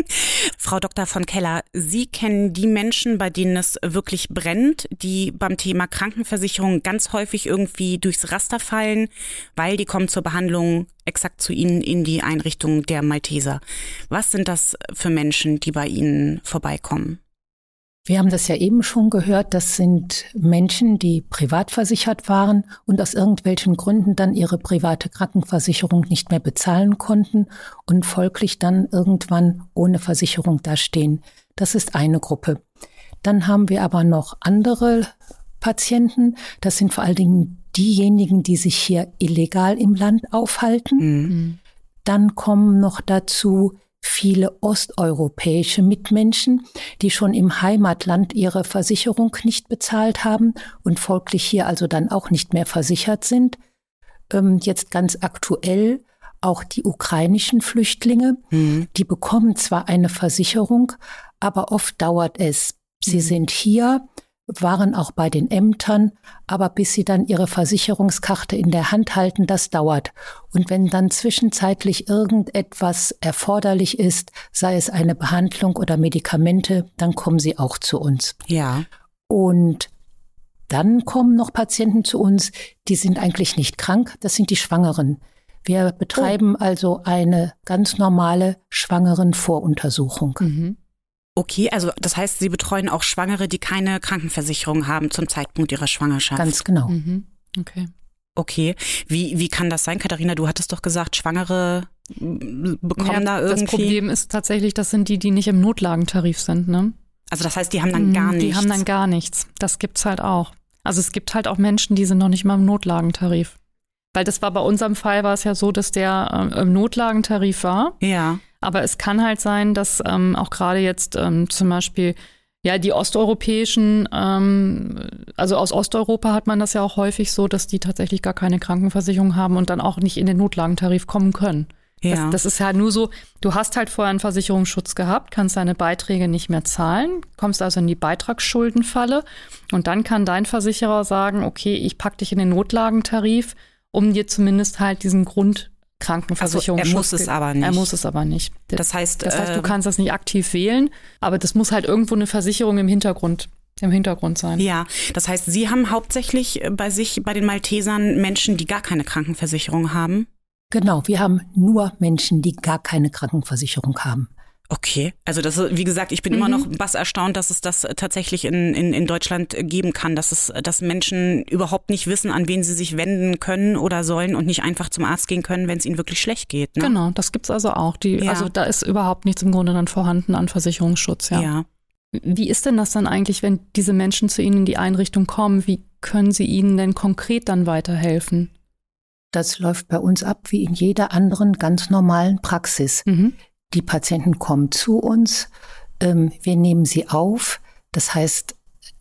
B: Frau Dr. von Keller, Sie kennen die Menschen, bei denen es wirklich brennt, die beim Thema Krankenversicherung ganz häufig irgendwie durchs Raster fallen, weil die kommen zur Behandlung exakt zu Ihnen in die Einrichtung der Malteser. Was sind das für Menschen, die bei Ihnen vorbeikommen?
D: Wir haben das ja eben schon gehört, das sind Menschen, die privat versichert waren und aus irgendwelchen Gründen dann ihre private Krankenversicherung nicht mehr bezahlen konnten und folglich dann irgendwann ohne Versicherung dastehen. Das ist eine Gruppe. Dann haben wir aber noch andere Patienten. Das sind vor allen Dingen diejenigen, die sich hier illegal im Land aufhalten. Mhm. Dann kommen noch dazu viele osteuropäische Mitmenschen, die schon im Heimatland ihre Versicherung nicht bezahlt haben und folglich hier also dann auch nicht mehr versichert sind. Ähm, jetzt ganz aktuell auch die ukrainischen Flüchtlinge, mhm. die bekommen zwar eine Versicherung, aber oft dauert es. Sie mhm. sind hier, waren auch bei den Ämtern, aber bis sie dann ihre Versicherungskarte in der Hand halten, das dauert. Und wenn dann zwischenzeitlich irgendetwas erforderlich ist, sei es eine Behandlung oder Medikamente, dann kommen sie auch zu uns.
B: Ja.
D: Und dann kommen noch Patienten zu uns, die sind eigentlich nicht krank, das sind die Schwangeren. Wir betreiben oh. also eine ganz normale Schwangerenvoruntersuchung. Mhm.
B: Okay, also das heißt, Sie betreuen auch Schwangere, die keine Krankenversicherung haben zum Zeitpunkt ihrer Schwangerschaft.
D: Ganz genau.
C: Mhm. Okay.
B: Okay. Wie, wie kann das sein, Katharina? Du hattest doch gesagt, Schwangere bekommen ja, da irgendwie.
C: Das Problem ist tatsächlich, das sind die, die nicht im Notlagentarif sind, ne?
B: Also das heißt, die haben dann gar
C: nichts. Die haben dann gar nichts. Das gibt's halt auch. Also es gibt halt auch Menschen, die sind noch nicht mal im Notlagentarif. Weil das war bei unserem Fall war es ja so, dass der äh, im Notlagentarif war.
B: Ja.
C: Aber es kann halt sein, dass ähm, auch gerade jetzt ähm, zum Beispiel ja die osteuropäischen, ähm, also aus Osteuropa hat man das ja auch häufig so, dass die tatsächlich gar keine Krankenversicherung haben und dann auch nicht in den Notlagentarif kommen können. Ja. Das, das ist ja nur so, du hast halt vorher einen Versicherungsschutz gehabt, kannst deine Beiträge nicht mehr zahlen, kommst also in die Beitragsschuldenfalle und dann kann dein Versicherer sagen, okay, ich pack dich in den Notlagentarif, um dir zumindest halt diesen Grund Krankenversicherung.
B: Also er muss es aber nicht.
C: Er muss es aber nicht.
B: Das heißt,
C: das heißt, du ähm, kannst das nicht aktiv wählen, aber das muss halt irgendwo eine Versicherung im Hintergrund im Hintergrund sein.
B: Ja, das heißt, Sie haben hauptsächlich bei sich, bei den Maltesern Menschen, die gar keine Krankenversicherung haben?
D: Genau, wir haben nur Menschen, die gar keine Krankenversicherung haben.
B: Okay, also das, wie gesagt, ich bin mhm. immer noch bass erstaunt, dass es das tatsächlich in, in, in Deutschland geben kann, dass es, dass Menschen überhaupt nicht wissen, an wen sie sich wenden können oder sollen und nicht einfach zum Arzt gehen können, wenn es ihnen wirklich schlecht geht. Ne?
C: Genau, das gibt's also auch. Die, ja. Also da ist überhaupt nichts im Grunde dann vorhanden an Versicherungsschutz, ja. ja. Wie ist denn das dann eigentlich, wenn diese Menschen zu Ihnen in die Einrichtung kommen? Wie können Sie ihnen denn konkret dann weiterhelfen?
D: Das läuft bei uns ab wie in jeder anderen ganz normalen Praxis. Mhm. Die Patienten kommen zu uns, ähm, wir nehmen sie auf. Das heißt,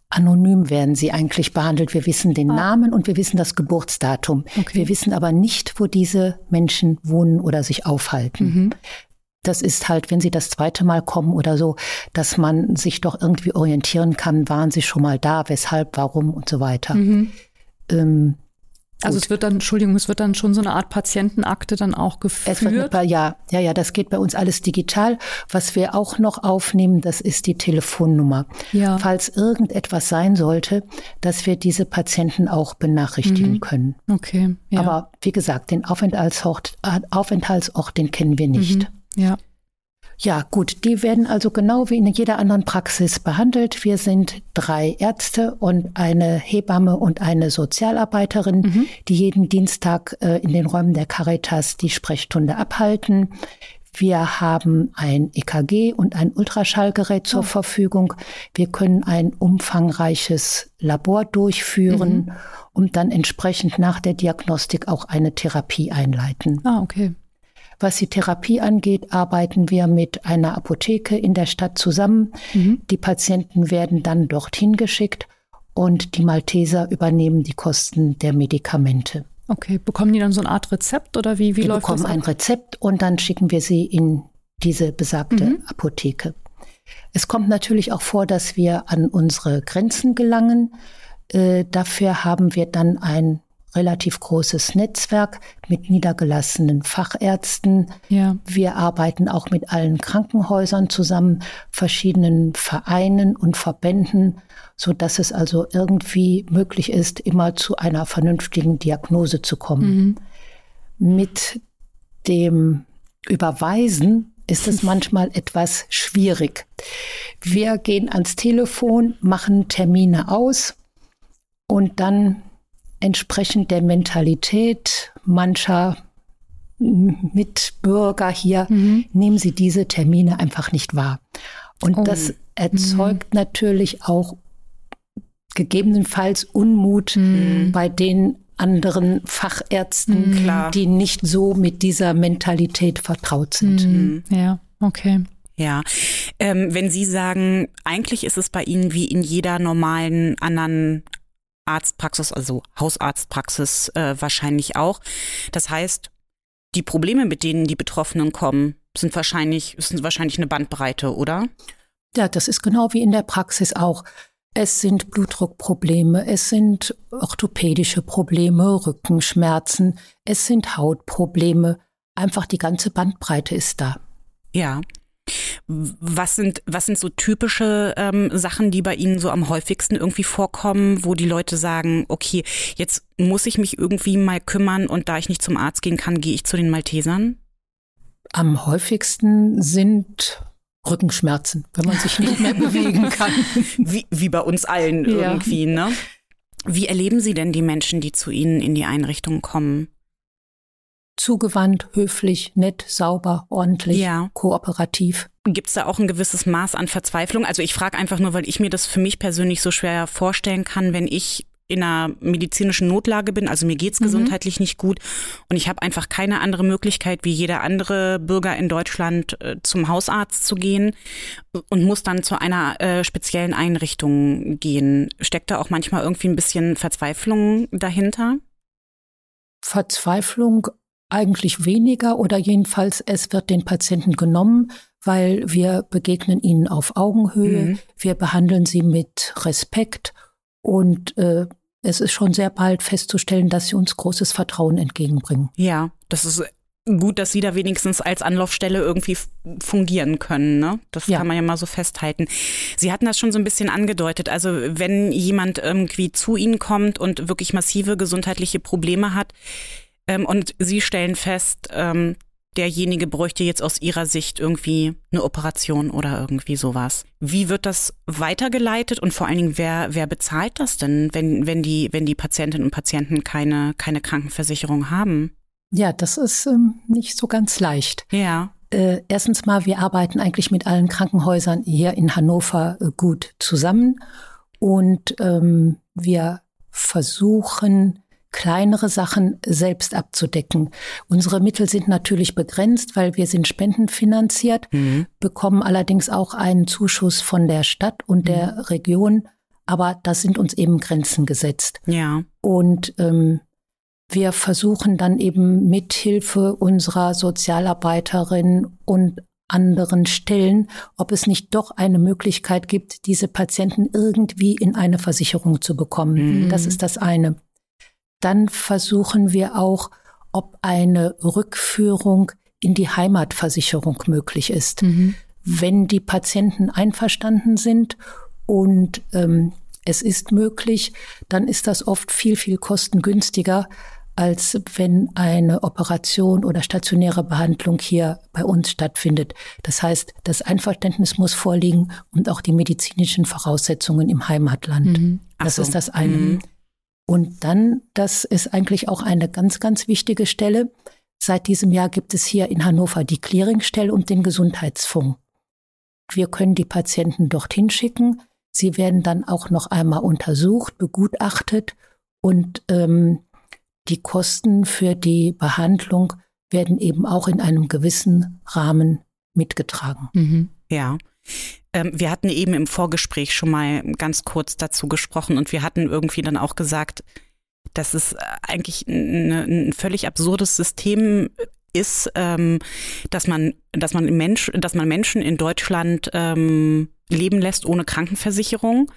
D: anonym werden sie eigentlich behandelt. Wir wissen den ah. Namen und wir wissen das Geburtsdatum. Okay. Wir wissen aber nicht, wo diese Menschen wohnen oder sich aufhalten. Mhm. Das ist halt, wenn sie das zweite Mal kommen oder so, dass man sich doch irgendwie orientieren kann, waren sie schon mal da, weshalb, warum und so weiter. Mhm.
C: Ähm, also es wird dann, Entschuldigung, es wird dann schon so eine Art Patientenakte dann auch geführt? Es wird
D: ja, ja, ja, das geht bei uns alles digital. Was wir auch noch aufnehmen, das ist die Telefonnummer. Ja. Falls irgendetwas sein sollte, dass wir diese Patienten auch benachrichtigen mhm. können.
C: Okay.
D: Ja. Aber wie gesagt, den Aufenthaltsort, Aufenthaltsort, den kennen wir nicht.
C: Mhm. Ja.
D: Ja, gut, die werden also genau wie in jeder anderen Praxis behandelt. Wir sind drei Ärzte und eine Hebamme und eine Sozialarbeiterin, mhm. die jeden Dienstag äh, in den Räumen der Caritas die Sprechstunde abhalten. Wir haben ein EKG und ein Ultraschallgerät zur oh. Verfügung. Wir können ein umfangreiches Labor durchführen mhm. und dann entsprechend nach der Diagnostik auch eine Therapie einleiten.
C: Ah, okay.
D: Was die Therapie angeht, arbeiten wir mit einer Apotheke in der Stadt zusammen. Mhm. Die Patienten werden dann dorthin geschickt und die Malteser übernehmen die Kosten der Medikamente.
C: Okay, bekommen die dann so eine Art Rezept oder wie, wie
D: die
C: läuft
D: das? bekommen ein Rezept und dann schicken wir sie in diese besagte mhm. Apotheke. Es kommt natürlich auch vor, dass wir an unsere Grenzen gelangen. Äh, dafür haben wir dann ein relativ großes Netzwerk mit niedergelassenen Fachärzten. Ja. Wir arbeiten auch mit allen Krankenhäusern zusammen, verschiedenen Vereinen und Verbänden, so dass es also irgendwie möglich ist, immer zu einer vernünftigen Diagnose zu kommen. Mhm. Mit dem Überweisen ist es manchmal etwas schwierig. Wir gehen ans Telefon, machen Termine aus und dann entsprechend der Mentalität mancher Mitbürger hier mhm. nehmen sie diese Termine einfach nicht wahr. Und oh. das erzeugt mhm. natürlich auch gegebenenfalls Unmut mhm. bei den anderen Fachärzten, mhm. die nicht so mit dieser Mentalität vertraut sind.
C: Mhm. Ja, okay.
B: Ja, ähm, wenn Sie sagen, eigentlich ist es bei Ihnen wie in jeder normalen anderen Arztpraxis, also Hausarztpraxis äh, wahrscheinlich auch. Das heißt, die Probleme, mit denen die Betroffenen kommen, sind wahrscheinlich, sind wahrscheinlich eine Bandbreite, oder?
D: Ja, das ist genau wie in der Praxis auch. Es sind Blutdruckprobleme, es sind orthopädische Probleme, Rückenschmerzen, es sind Hautprobleme. Einfach die ganze Bandbreite ist da.
B: Ja. Was sind, was sind so typische ähm, Sachen, die bei Ihnen so am häufigsten irgendwie vorkommen, wo die Leute sagen, okay, jetzt muss ich mich irgendwie mal kümmern und da ich nicht zum Arzt gehen kann, gehe ich zu den Maltesern?
D: Am häufigsten sind Rückenschmerzen, wenn man sich nicht mehr bewegen kann.
B: Wie, wie bei uns allen ja. irgendwie, ne? Wie erleben Sie denn die Menschen, die zu Ihnen in die Einrichtung kommen?
D: Zugewandt, höflich, nett, sauber, ordentlich, ja. kooperativ.
B: Gibt es da auch ein gewisses Maß an Verzweiflung? Also ich frage einfach nur, weil ich mir das für mich persönlich so schwer vorstellen kann, wenn ich in einer medizinischen Notlage bin, also mir geht's mhm. gesundheitlich nicht gut und ich habe einfach keine andere Möglichkeit, wie jeder andere Bürger in Deutschland äh, zum Hausarzt zu gehen und muss dann zu einer äh, speziellen Einrichtung gehen. Steckt da auch manchmal irgendwie ein bisschen Verzweiflung dahinter?
D: Verzweiflung eigentlich weniger oder jedenfalls es wird den Patienten genommen, weil wir begegnen ihnen auf Augenhöhe, mhm. wir behandeln sie mit Respekt und äh, es ist schon sehr bald festzustellen, dass sie uns großes Vertrauen entgegenbringen.
B: Ja, das ist gut, dass Sie da wenigstens als Anlaufstelle irgendwie fungieren können. Ne? Das ja. kann man ja mal so festhalten. Sie hatten das schon so ein bisschen angedeutet. Also wenn jemand irgendwie zu Ihnen kommt und wirklich massive gesundheitliche Probleme hat, ähm, und Sie stellen fest, ähm, derjenige bräuchte jetzt aus Ihrer Sicht irgendwie eine Operation oder irgendwie sowas. Wie wird das weitergeleitet und vor allen Dingen, wer, wer bezahlt das denn, wenn, wenn, die, wenn die Patientinnen und Patienten keine, keine Krankenversicherung haben?
D: Ja, das ist ähm, nicht so ganz leicht.
B: Ja.
D: Äh, erstens mal, wir arbeiten eigentlich mit allen Krankenhäusern hier in Hannover äh, gut zusammen und ähm, wir versuchen, kleinere Sachen selbst abzudecken. Unsere Mittel sind natürlich begrenzt, weil wir sind spendenfinanziert, mhm. bekommen allerdings auch einen Zuschuss von der Stadt und mhm. der Region, aber da sind uns eben Grenzen gesetzt.
B: Ja.
D: Und ähm, wir versuchen dann eben mit Hilfe unserer Sozialarbeiterin und anderen Stellen, ob es nicht doch eine Möglichkeit gibt, diese Patienten irgendwie in eine Versicherung zu bekommen. Mhm. Das ist das eine. Dann versuchen wir auch, ob eine Rückführung in die Heimatversicherung möglich ist. Mhm. Wenn die Patienten einverstanden sind und ähm, es ist möglich, dann ist das oft viel, viel kostengünstiger, als wenn eine Operation oder stationäre Behandlung hier bei uns stattfindet. Das heißt, das Einverständnis muss vorliegen und auch die medizinischen Voraussetzungen im Heimatland. Mhm. Das so. ist das eine. Mhm. Und dann, das ist eigentlich auch eine ganz, ganz wichtige Stelle. Seit diesem Jahr gibt es hier in Hannover die Clearingstelle und den Gesundheitsfonds. Wir können die Patienten dorthin schicken. Sie werden dann auch noch einmal untersucht, begutachtet und ähm, die Kosten für die Behandlung werden eben auch in einem gewissen Rahmen mitgetragen.
B: Mhm. Ja. Ähm, wir hatten eben im Vorgespräch schon mal ganz kurz dazu gesprochen und wir hatten irgendwie dann auch gesagt, dass es eigentlich ein völlig absurdes System ist, ähm, dass man, dass man Mensch, dass man Menschen in Deutschland ähm, leben lässt ohne Krankenversicherung,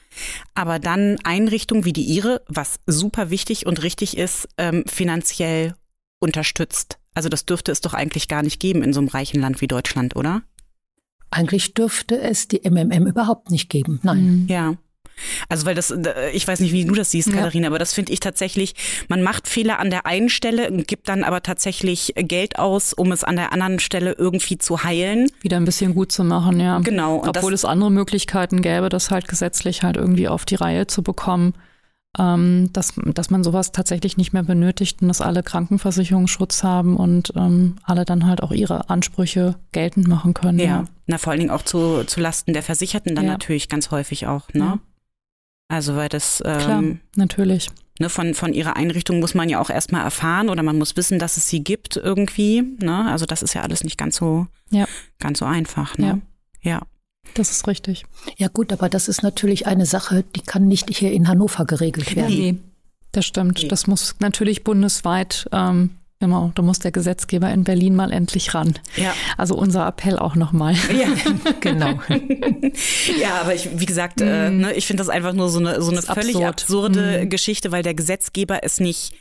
B: aber dann Einrichtungen wie die ihre, was super wichtig und richtig ist, finanziell unterstützt. Also das dürfte es doch eigentlich gar nicht geben in so einem reichen Land wie Deutschland, oder?
D: Eigentlich dürfte es die MMM überhaupt nicht geben. Nein.
B: Ja. Also weil das, ich weiß nicht, wie du das siehst, ja. Katharina, aber das finde ich tatsächlich, man macht Fehler an der einen Stelle und gibt dann aber tatsächlich Geld aus, um es an der anderen Stelle irgendwie zu heilen.
C: Wieder ein bisschen gut zu machen, ja.
B: Genau.
C: Und Obwohl es andere Möglichkeiten gäbe, das halt gesetzlich halt irgendwie auf die Reihe zu bekommen. Ähm, dass, dass man sowas tatsächlich nicht mehr benötigt und dass alle Krankenversicherungsschutz haben und ähm, alle dann halt auch ihre Ansprüche geltend machen können.
B: Ja, ja. na vor allen Dingen auch zu, zu Lasten der Versicherten dann ja. natürlich ganz häufig auch, ne? Ja. Also weil das ähm,
C: Klar, natürlich.
B: Ne, von, von ihrer Einrichtung muss man ja auch erstmal erfahren oder man muss wissen, dass es sie gibt irgendwie. Ne? Also das ist ja alles nicht ganz so, ja. ganz so einfach. Ne? Ja.
C: Das ist richtig.
D: Ja gut, aber das ist natürlich eine Sache, die kann nicht hier in Hannover geregelt werden.
C: Nee, das stimmt. Nee. Das muss natürlich bundesweit ähm, Genau, da muss der Gesetzgeber in Berlin mal endlich ran. Ja. Also unser Appell auch nochmal.
B: Ja, genau. ja, aber ich, wie gesagt, mm. äh, ne, ich finde das einfach nur so eine, so eine völlig absurd. absurde mm. Geschichte, weil der Gesetzgeber es nicht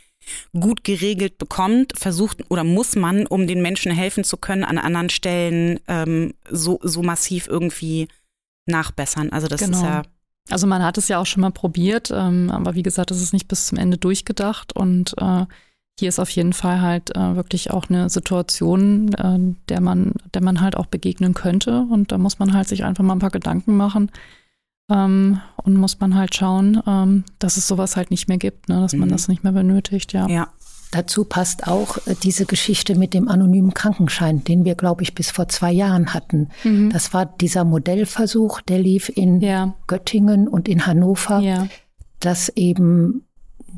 B: gut geregelt bekommt, versucht oder muss man, um den Menschen helfen zu können, an anderen Stellen ähm, so, so massiv irgendwie nachbessern. Also das genau. ist ja.
C: Also man hat es ja auch schon mal probiert, ähm, aber wie gesagt, es ist nicht bis zum Ende durchgedacht und äh, hier ist auf jeden Fall halt äh, wirklich auch eine Situation, äh, der man, der man halt auch begegnen könnte. Und da muss man halt sich einfach mal ein paar Gedanken machen ähm, und muss man halt schauen, ähm, dass es sowas halt nicht mehr gibt, ne? dass mhm. man das nicht mehr benötigt, ja.
D: Ja. Dazu passt auch äh, diese Geschichte mit dem anonymen Krankenschein, den wir, glaube ich, bis vor zwei Jahren hatten. Mhm. Das war dieser Modellversuch, der lief in ja. Göttingen und in Hannover, ja. dass eben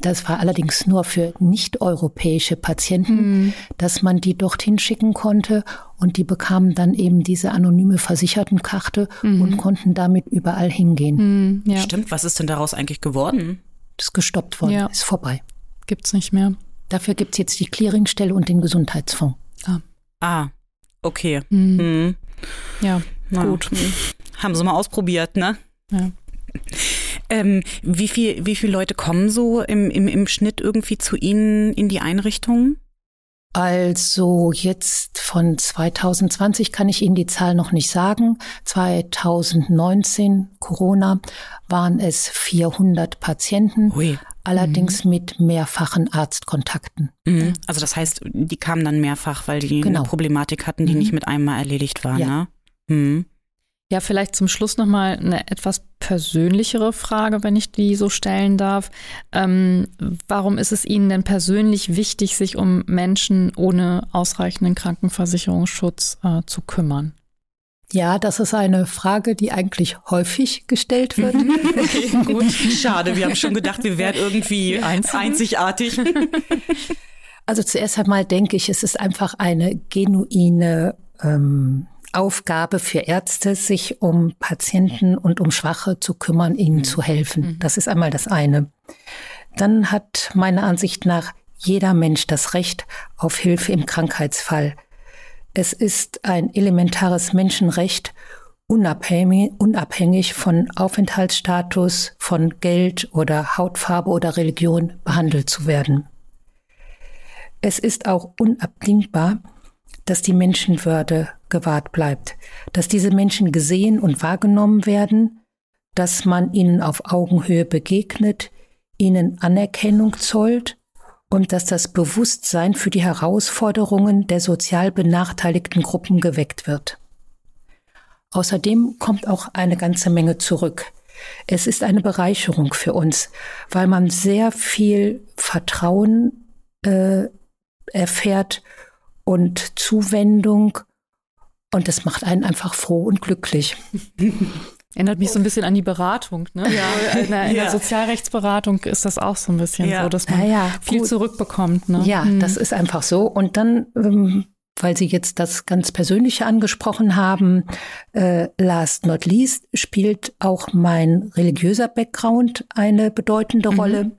D: das war allerdings nur für nicht-europäische Patienten, mhm. dass man die dorthin schicken konnte und die bekamen dann eben diese anonyme Versichertenkarte mhm. und konnten damit überall hingehen.
B: Mhm, ja. Stimmt, was ist denn daraus eigentlich geworden?
D: Das ist gestoppt worden, ja. ist vorbei.
C: Gibt's nicht mehr.
D: Dafür gibt's jetzt die Clearingstelle und den Gesundheitsfonds.
B: Ah, ah okay. Mhm. Mhm.
C: Ja, Na, gut.
B: Haben sie mal ausprobiert, ne? Ja. Ähm, wie, viel, wie viele Leute kommen so im, im, im Schnitt irgendwie zu Ihnen in die Einrichtung?
D: Also jetzt von 2020 kann ich Ihnen die Zahl noch nicht sagen. 2019, Corona, waren es 400 Patienten, Ui. allerdings mhm. mit mehrfachen Arztkontakten.
B: Mhm. Also das heißt, die kamen dann mehrfach, weil die genau. eine Problematik hatten, die mhm. nicht mit einmal erledigt war. Ja. Ne?
C: Ja, vielleicht zum Schluss nochmal eine etwas persönlichere Frage, wenn ich die so stellen darf. Ähm, warum ist es Ihnen denn persönlich wichtig, sich um Menschen ohne ausreichenden Krankenversicherungsschutz äh, zu kümmern?
D: Ja, das ist eine Frage, die eigentlich häufig gestellt wird.
B: okay, gut. Schade, wir haben schon gedacht, wir wären irgendwie einzigartig.
D: Also zuerst einmal denke ich, es ist einfach eine genuine ähm, Aufgabe für Ärzte, sich um Patienten und um Schwache zu kümmern, ihnen mhm. zu helfen. Mhm. Das ist einmal das eine. Dann hat meiner Ansicht nach jeder Mensch das Recht auf Hilfe im Krankheitsfall. Es ist ein elementares Menschenrecht, unabhängig, unabhängig von Aufenthaltsstatus, von Geld oder Hautfarbe oder Religion behandelt zu werden. Es ist auch unabdingbar, dass die Menschenwürde gewahrt bleibt, dass diese Menschen gesehen und wahrgenommen werden, dass man ihnen auf Augenhöhe begegnet, ihnen Anerkennung zollt und dass das Bewusstsein für die Herausforderungen der sozial benachteiligten Gruppen geweckt wird. Außerdem kommt auch eine ganze Menge zurück. Es ist eine Bereicherung für uns, weil man sehr viel Vertrauen äh, erfährt und Zuwendung und das macht einen einfach froh und glücklich.
C: Erinnert mich so ein bisschen an die Beratung. Ne? Ja. In, der, in der Sozialrechtsberatung ist das auch so ein bisschen ja. so, dass man ja, viel gut. zurückbekommt. Ne?
D: Ja, mhm. das ist einfach so. Und dann, ähm, weil Sie jetzt das ganz Persönliche angesprochen haben, äh, last not least spielt auch mein religiöser Background eine bedeutende mhm. Rolle.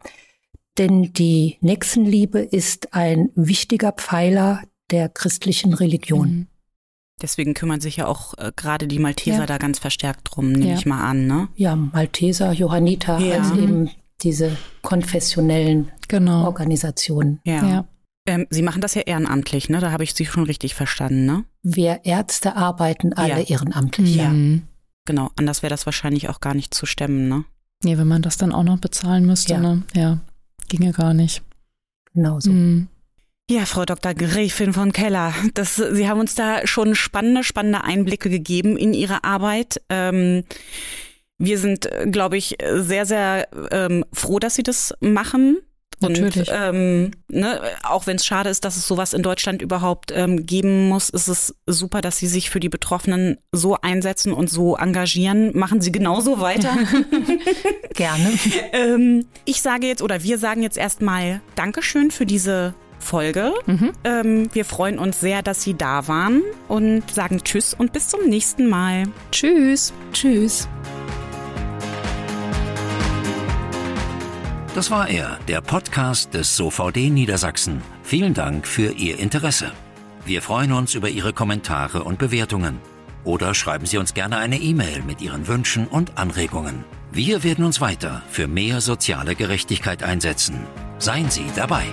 D: Denn die Nächstenliebe ist ein wichtiger Pfeiler der christlichen Religion. Mhm.
B: Deswegen kümmern sich ja auch äh, gerade die Malteser ja. da ganz verstärkt drum, nehme ja. ich mal an, ne?
D: Ja, Malteser, Johanniter, ja. also eben diese konfessionellen genau. Organisationen.
B: Ja. ja. Ähm, Sie machen das ja ehrenamtlich, ne? Da habe ich Sie schon richtig verstanden, ne?
D: Wir Ärzte arbeiten alle ehrenamtlich, ja.
B: Mhm. Genau, anders wäre das wahrscheinlich auch gar nicht zu stemmen, ne?
C: Nee, wenn man das dann auch noch bezahlen müsste, ne? Ja, ginge gar nicht.
D: Genau so. Mhm.
B: Ja, Frau Dr. Gräfin von Keller, das, Sie haben uns da schon spannende, spannende Einblicke gegeben in Ihre Arbeit. Ähm, wir sind, glaube ich, sehr, sehr ähm, froh, dass Sie das machen.
C: Natürlich.
B: Und, ähm, ne, auch wenn es schade ist, dass es sowas in Deutschland überhaupt ähm, geben muss, ist es super, dass Sie sich für die Betroffenen so einsetzen und so engagieren. Machen Sie genauso weiter.
D: Gerne.
B: ähm, ich sage jetzt oder wir sagen jetzt erstmal Dankeschön für diese Folge. Mhm. Ähm, wir freuen uns sehr, dass Sie da waren und sagen Tschüss und bis zum nächsten Mal.
C: Tschüss.
D: Tschüss.
A: Das war er, der Podcast des SOVD Niedersachsen. Vielen Dank für Ihr Interesse. Wir freuen uns über Ihre Kommentare und Bewertungen. Oder schreiben Sie uns gerne eine E-Mail mit Ihren Wünschen und Anregungen. Wir werden uns weiter für mehr soziale Gerechtigkeit einsetzen. Seien Sie dabei.